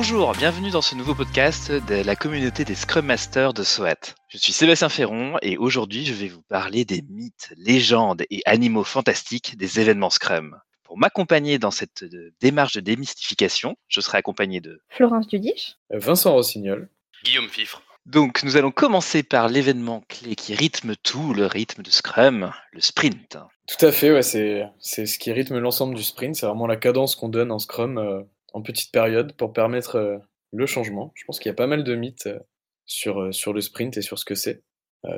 Bonjour, bienvenue dans ce nouveau podcast de la communauté des Scrum Masters de SOAT. Je suis Sébastien Ferron et aujourd'hui je vais vous parler des mythes, légendes et animaux fantastiques des événements Scrum. Pour m'accompagner dans cette euh, démarche de démystification, je serai accompagné de Florence Dudiche, Vincent Rossignol, Guillaume Fifre. Donc nous allons commencer par l'événement clé qui rythme tout le rythme de Scrum, le sprint. Tout à fait, ouais, c'est c'est ce qui rythme l'ensemble du sprint. C'est vraiment la cadence qu'on donne en Scrum euh, en petite période pour permettre euh, le changement. Je pense qu'il y a pas mal de mythes euh, sur, euh, sur le sprint et sur ce que c'est.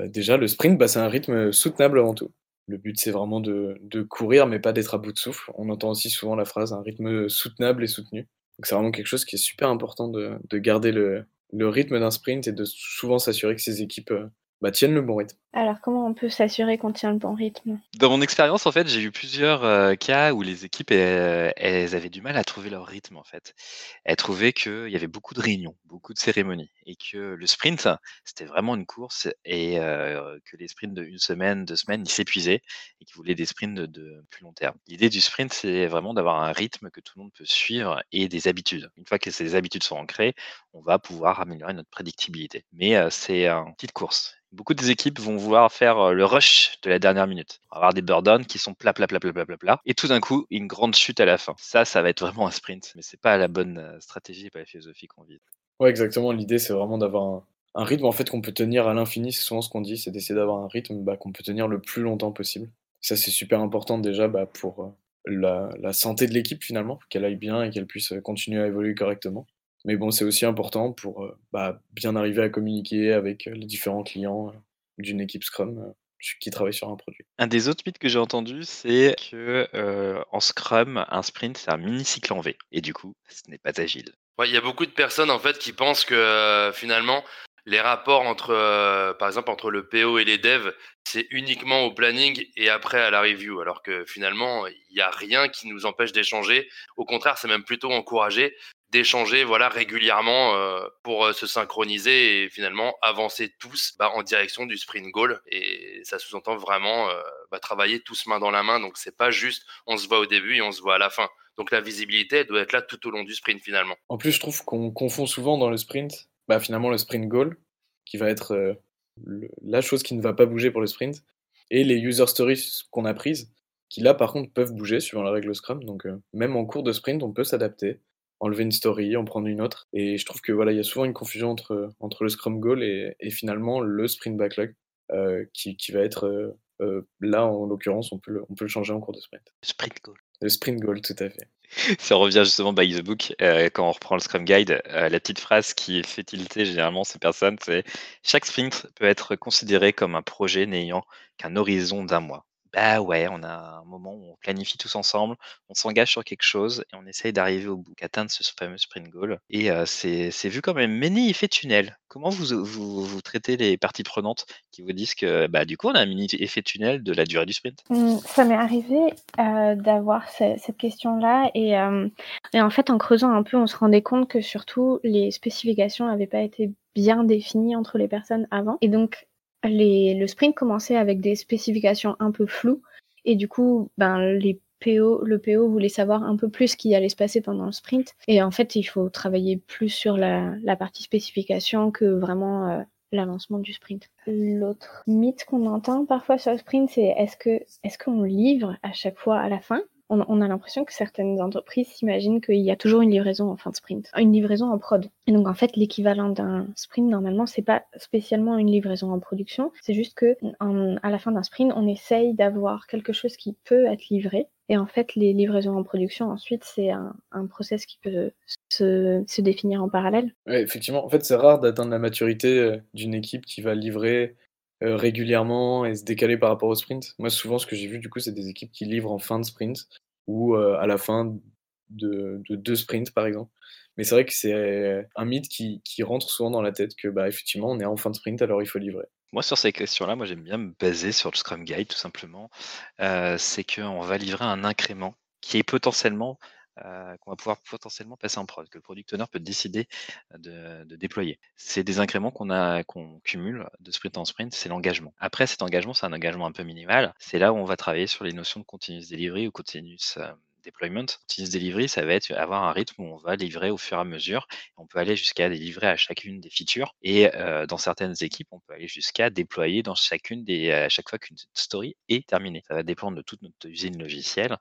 Déjà, le sprint, bah, c'est un rythme soutenable avant tout. Le but, c'est vraiment de, de courir, mais pas d'être à bout de souffle. On entend aussi souvent la phrase un rythme soutenable et soutenu. Donc, c'est vraiment quelque chose qui est super important de, de garder le, le rythme d'un sprint et de souvent s'assurer que ces équipes bah, tiennent le bon rythme. alors comment on peut s'assurer qu'on tient le bon rythme? Dans mon expérience, en fait, j'ai eu plusieurs euh, cas où les équipes, elles, elles avaient du mal à trouver leur rythme, en fait. Elles trouvaient qu'il y avait beaucoup de réunions, beaucoup de cérémonies, et que le sprint, c'était vraiment une course, et euh, que les sprints de une semaine, deux semaines, ils s'épuisaient, et qu'ils voulaient des sprints de, plus long terme. L'idée du sprint, c'est vraiment d'avoir un rythme que tout le monde peut suivre et des habitudes. Une fois que ces habitudes sont ancrées, on va pouvoir améliorer notre prédictibilité. Mais euh, c'est une petite course. Beaucoup des équipes vont vouloir faire euh, le rush de la dernière minute. Avoir des burn qui sont plat, plat, plat, plat, plat, plat, plat, et tout d'un coup, une grande chute à la fin. Ça, ça va être vraiment un sprint, mais c'est pas la bonne euh, stratégie pas la philosophie qu'on vise. Ouais, exactement. L'idée, c'est vraiment d'avoir un, un rythme en fait qu'on peut tenir à l'infini. C'est souvent ce qu'on dit, c'est d'essayer d'avoir un rythme bah, qu'on peut tenir le plus longtemps possible. Ça, c'est super important déjà bah, pour euh, la, la santé de l'équipe finalement, qu'elle aille bien et qu'elle puisse euh, continuer à évoluer correctement. Mais bon, c'est aussi important pour euh, bah, bien arriver à communiquer avec les différents clients d'une équipe Scrum qui travaille sur un produit. Un des autres mythes que j'ai entendu, c'est que euh, en Scrum, un sprint, c'est un mini cycle en V. Et du coup, ce n'est pas agile. Ouais, il y a beaucoup de personnes en fait qui pensent que euh, finalement les rapports entre, euh, par exemple, entre le PO et les devs, c'est uniquement au planning et après à la review, alors que finalement il n'y a rien qui nous empêche d'échanger. Au contraire, c'est même plutôt encouragé d'échanger, voilà, régulièrement euh, pour euh, se synchroniser et finalement avancer tous bah, en direction du sprint goal. Et ça sous-entend vraiment euh, bah, travailler tous main dans la main. Donc c'est pas juste on se voit au début et on se voit à la fin. Donc la visibilité doit être là tout au long du sprint finalement. En plus, je trouve qu'on confond souvent dans le sprint, bah, finalement, le sprint goal, qui va être la chose qui ne va pas bouger pour le sprint, et les user stories qu'on a prises, qui là, par contre, peuvent bouger suivant la règle Scrum. Donc, euh, même en cours de sprint, on peut s'adapter, enlever une story, en prendre une autre. Et je trouve que voilà, il y a souvent une confusion entre, le Scrum goal et, finalement le sprint backlog, euh, qui, qui va être euh, là, en l'occurrence, on peut, le, on peut le changer en cours de sprint. Sprint goal. Le sprint goal, tout à fait. Si on revient justement by the book, euh, quand on reprend le Scrum Guide, euh, la petite phrase qui fait tilter généralement ces personnes, c'est chaque sprint peut être considéré comme un projet n'ayant qu'un horizon d'un mois. Bah ouais, on a un moment où on planifie tous ensemble, on s'engage sur quelque chose et on essaye d'arriver au bout, atteindre ce fameux sprint goal. Et euh, c'est vu comme un mini effet tunnel. Comment vous, vous, vous traitez les parties prenantes qui vous disent que bah, du coup on a un mini effet tunnel de la durée du sprint? Hum, Ça m'est arrivé euh, d'avoir ce- cette question-là et, euh, et en fait en creusant un peu on se rendait compte que surtout les spécifications n'avaient pas été bien définies entre les personnes avant et donc le sprint commençait avec des spécifications un peu floues. Et du coup ben les PO, le PO voulait savoir un peu plus ce qui allait se passer pendant le sprint. Et en fait il faut travailler plus sur la, partie spécification que vraiment euh, l'avancement du sprint. L'autre mythe qu'on entend parfois sur le sprint, c'est est-ce est-ce qu'on livre à chaque fois à la fin? On, a l'impression que certaines entreprises s'imaginent qu'il y a toujours une livraison en fin de sprint, une livraison en prod. Et donc en fait, l'équivalent d'un sprint normalement, c'est pas spécialement une livraison en production, c'est juste que à la fin d'un sprint, on essaye d'avoir quelque chose qui peut être livré. Et en fait, les livraisons en production, ensuite, c'est un, un process qui peut se, définir en parallèle. Effectivement, en fait, c'est rare d'atteindre la maturité euh, d'une équipe qui va livrer euh, régulièrement et se décaler par rapport au sprint. Moi, souvent, ce que j'ai vu, du coup, c'est des équipes qui livrent en fin de sprint ou euh, à la fin de, de deux sprints, par exemple. Mais c'est vrai que c'est un mythe qui, rentre souvent dans la tête que, bah, effectivement, on est en fin de sprint, alors il faut livrer. Moi, sur ces questions-là, moi, j'aime bien me baser sur le Scrum Guide, tout simplement. Euh, c'est qu'on va livrer un incrément qui est potentiellement, euh, qu'on va pouvoir potentiellement passer en prod, que le product owner peut décider de, de déployer. C'est des incréments qu'on a, qu'on cumule de sprint en sprint, c'est l'engagement. Après, cet engagement, c'est un engagement un peu minimal. C'est là où on va travailler sur les notions de continuous delivery ou continuous euh, deployment. Continuous delivery, ça va être avoir un rythme où on va livrer au fur et à mesure. On peut aller jusqu'à délivrer à chacune des features. Et dans certaines équipes, on peut aller jusqu'à déployer dans chacune des, à chaque fois qu'une story est terminée. Ça va dépendre de toute notre usine logicielle.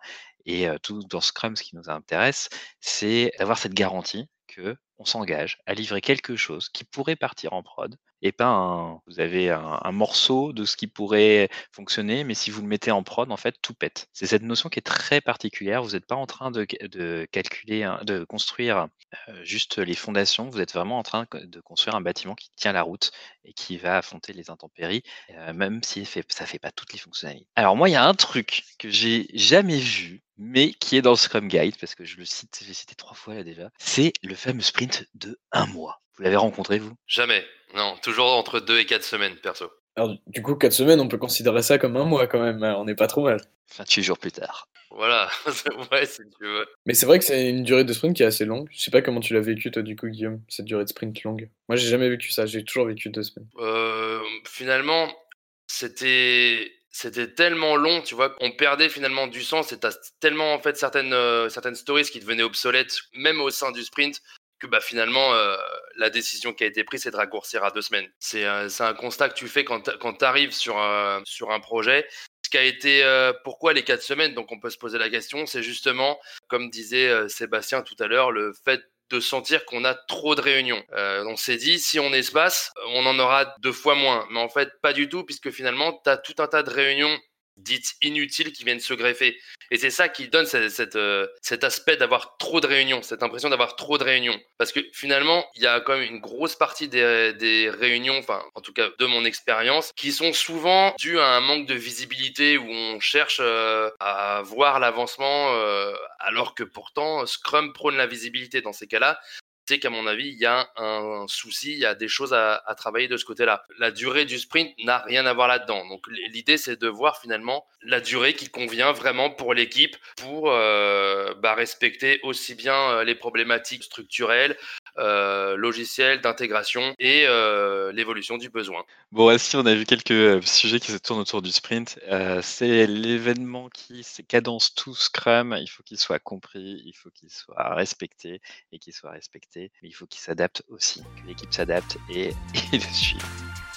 Et tout dans Scrum, ce qui nous intéresse, c'est d'avoir cette garantie que on s'engage à livrer quelque chose qui pourrait partir en prod et pas un, vous avez un, morceau de ce qui pourrait fonctionner, mais si vous le mettez en prod, en fait, tout pète. C'est cette notion qui est très particulière. Vous n'êtes pas en train de, de, calculer, de construire euh, juste les fondations. Vous êtes vraiment en train de construire un bâtiment qui tient la route et qui va affronter les intempéries, euh, même si ça ne fait pas toutes les fonctionnalités. Alors moi, il y a un truc que j'ai jamais vu mais qui est dans le Scrum Guide, parce que je le cite, j'ai cité trois fois là déjà, c'est le fameux sprint de un mois. Vous l'avez rencontré, vous? Jamais. Non, toujours entre deux et quatre semaines, perso. Alors, du coup, quatre semaines, on peut considérer ça comme un mois quand même. Hein, on n'est pas trop mal. 28 jours plus tard. Voilà, ouais, si tu veux. Mais c'est vrai que c'est une durée de sprint qui est assez longue. Je sais pas comment tu l'as vécu, toi, du coup, Guillaume, cette durée de sprint longue. Moi, j'ai jamais vécu ça. J'ai toujours vécu deux semaines. Euh, finalement, c'était c'était tellement long, tu vois, qu'on perdait finalement du sens. C'était tellement en fait certaines euh, certaines stories qui devenaient obsolètes, même au sein du sprint, que bah finalement euh, la décision qui a été prise c'est de raccourcir à deux semaines. C'est euh, un constat que tu fais quand tu arrives sur sur un projet. Ce qui a été pourquoi les quatre semaines? Donc on peut se poser la question, c'est justement comme disait Sébastien tout à l'heure, le fait de sentir qu'on a trop de réunions. Euh, on s'est dit, si on espace, on en aura deux fois moins. Mais en fait, pas du tout, puisque finalement, tu as tout un tas de réunions dites inutiles qui viennent se greffer. Et c'est ça qui donne cette, euh, cet aspect d'avoir trop de réunions, cette impression d'avoir trop de réunions. Parce que finalement, il y a quand même une grosse partie des, des réunions, enfin en tout cas de mon expérience, qui sont souvent dues à un manque de visibilité où on cherche euh, à voir l'avancement euh, alors que pourtant Scrum prône la visibilité dans ces cas-là qu'à mon avis, il y a un, souci, il y a des choses à, travailler de ce côté-là. La durée du sprint n'a rien à voir là-dedans. Donc l'idée, c'est de voir finalement la durée qui convient vraiment pour l'équipe pour euh, bah, respecter aussi bien euh, les problématiques structurelles, euh, logicielles, d'intégration et l'évolution du besoin. Bon, ainsi, on a vu quelques sujets qui se tournent autour du sprint. c'est l'événement qui cadence tout Scrum. Il faut qu'il soit compris, il faut qu'il soit respecté et qu'il soit respecté mais il faut qu'il s'adapte aussi, que l'équipe s'adapte et, et le suive.